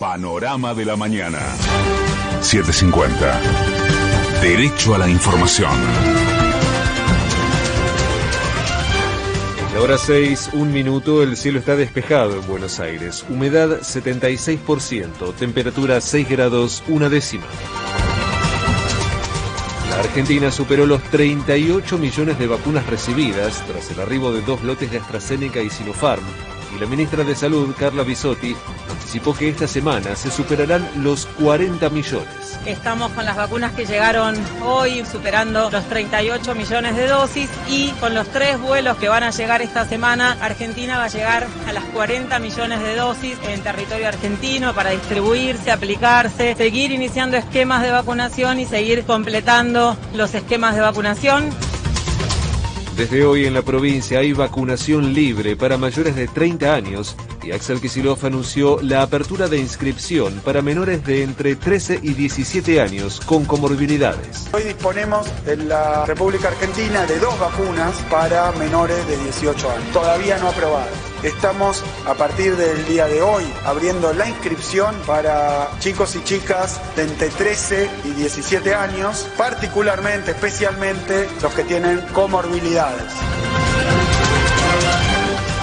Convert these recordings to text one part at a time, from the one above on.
Panorama de la mañana. 750. Derecho a la información. La hora 6, un minuto, el cielo está despejado en Buenos Aires. Humedad 76%, temperatura 6 grados, una décima. La Argentina superó los 38 millones de vacunas recibidas tras el arribo de dos lotes de AstraZeneca y Sinopharm y la ministra de Salud, Carla Bisotti, anticipó que esta semana se superarán los 40 millones. Estamos con las vacunas que llegaron hoy, superando los 38 millones de dosis y con los tres vuelos que van a llegar esta semana, Argentina va a llegar a las 40 millones de dosis en territorio argentino para distribuirse, aplicarse, seguir iniciando esquemas de vacunación y seguir completando los esquemas de vacunación. Desde hoy en la provincia hay vacunación libre para mayores de 30 años y Axel Kicillof anunció la apertura de inscripción para menores de entre 13 y 17 años con comorbilidades. Hoy disponemos en la República Argentina de dos vacunas para menores de 18 años, todavía no aprobadas. Estamos a partir del día de hoy abriendo la inscripción para chicos y chicas de entre 13 y 17 años, particularmente, especialmente los que tienen comorbilidades.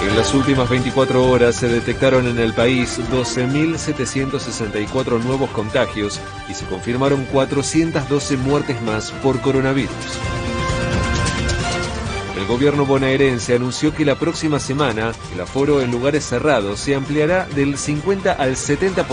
En las últimas 24 horas se detectaron en el país 12.764 nuevos contagios y se confirmaron 412 muertes más por coronavirus. Gobierno bonaerense anunció que la próxima semana el aforo en lugares cerrados se ampliará del 50 al 70%,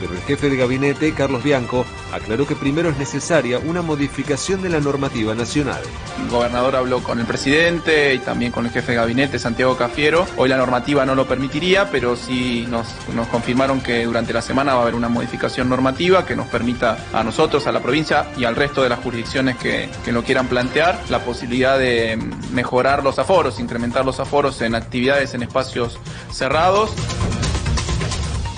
pero el jefe de gabinete, Carlos Bianco, aclaró que primero es necesaria una modificación de la normativa nacional. El gobernador habló con el presidente y también con el jefe de gabinete, Santiago Cafiero. Hoy la normativa no lo permitiría, pero sí nos, nos confirmaron que durante la semana va a haber una modificación normativa que nos permita a nosotros, a la provincia y al resto de las jurisdicciones que, que lo quieran plantear, la posibilidad de mejorar los aforos, incrementar los aforos en actividades en espacios cerrados.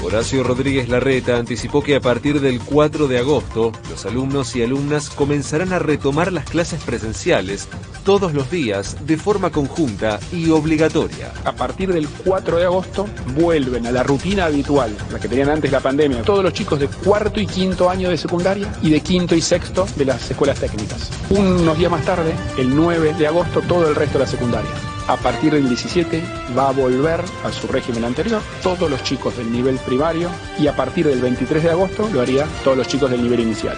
Horacio Rodríguez Larreta anticipó que a partir del 4 de agosto los alumnos y alumnas comenzarán a retomar las clases presenciales todos los días de forma conjunta y obligatoria. A partir del 4 de agosto vuelven a la rutina habitual, la que tenían antes la pandemia, todos los chicos de cuarto y quinto año de secundaria y de quinto y sexto de las escuelas técnicas. Unos días más tarde, el 9 de agosto, todo el resto de la secundaria a partir del 17 va a volver a su régimen anterior, todos los chicos del nivel primario, y a partir del 23 de agosto lo haría todos los chicos del nivel inicial.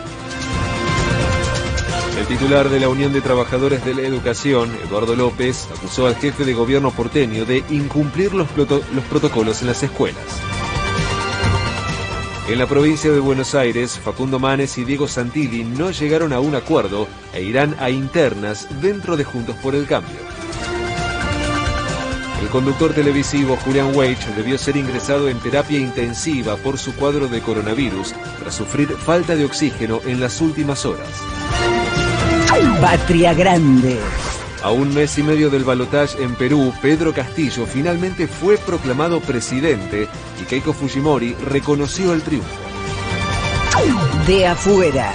El titular de la Unión de Trabajadores de la Educación, Eduardo López, acusó al jefe de gobierno porteño de incumplir los, los protocolos en las escuelas. En la provincia de Buenos Aires, Facundo Manes y Diego Santilli no llegaron a un acuerdo e irán a internas dentro de Juntos por el Cambio. El conductor televisivo Julian Weich debió ser ingresado en terapia intensiva por su cuadro de coronavirus tras sufrir falta de oxígeno en las últimas horas. Patria Grande. A un mes y medio del balotaje en Perú, Pedro Castillo finalmente fue proclamado presidente y Keiko Fujimori reconoció el triunfo. De afuera.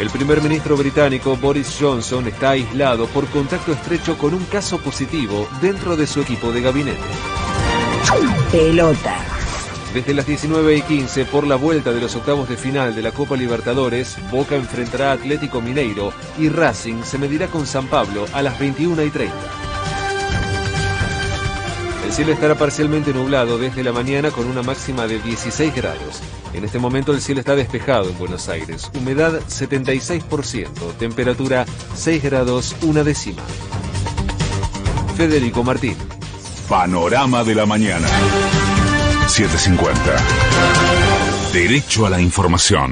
El primer ministro británico Boris Johnson está aislado por contacto estrecho con un caso positivo dentro de su equipo de gabinete. Pelota. Desde las 19 y 15 por la vuelta de los octavos de final de la Copa Libertadores, Boca enfrentará a Atlético Mineiro y Racing se medirá con San Pablo a las 21 y 30. El cielo estará parcialmente nublado desde la mañana con una máxima de 16 grados. En este momento el cielo está despejado en Buenos Aires. Humedad 76%, temperatura 6 grados una décima. Federico Martín. Panorama de la mañana. 750. Derecho a la información.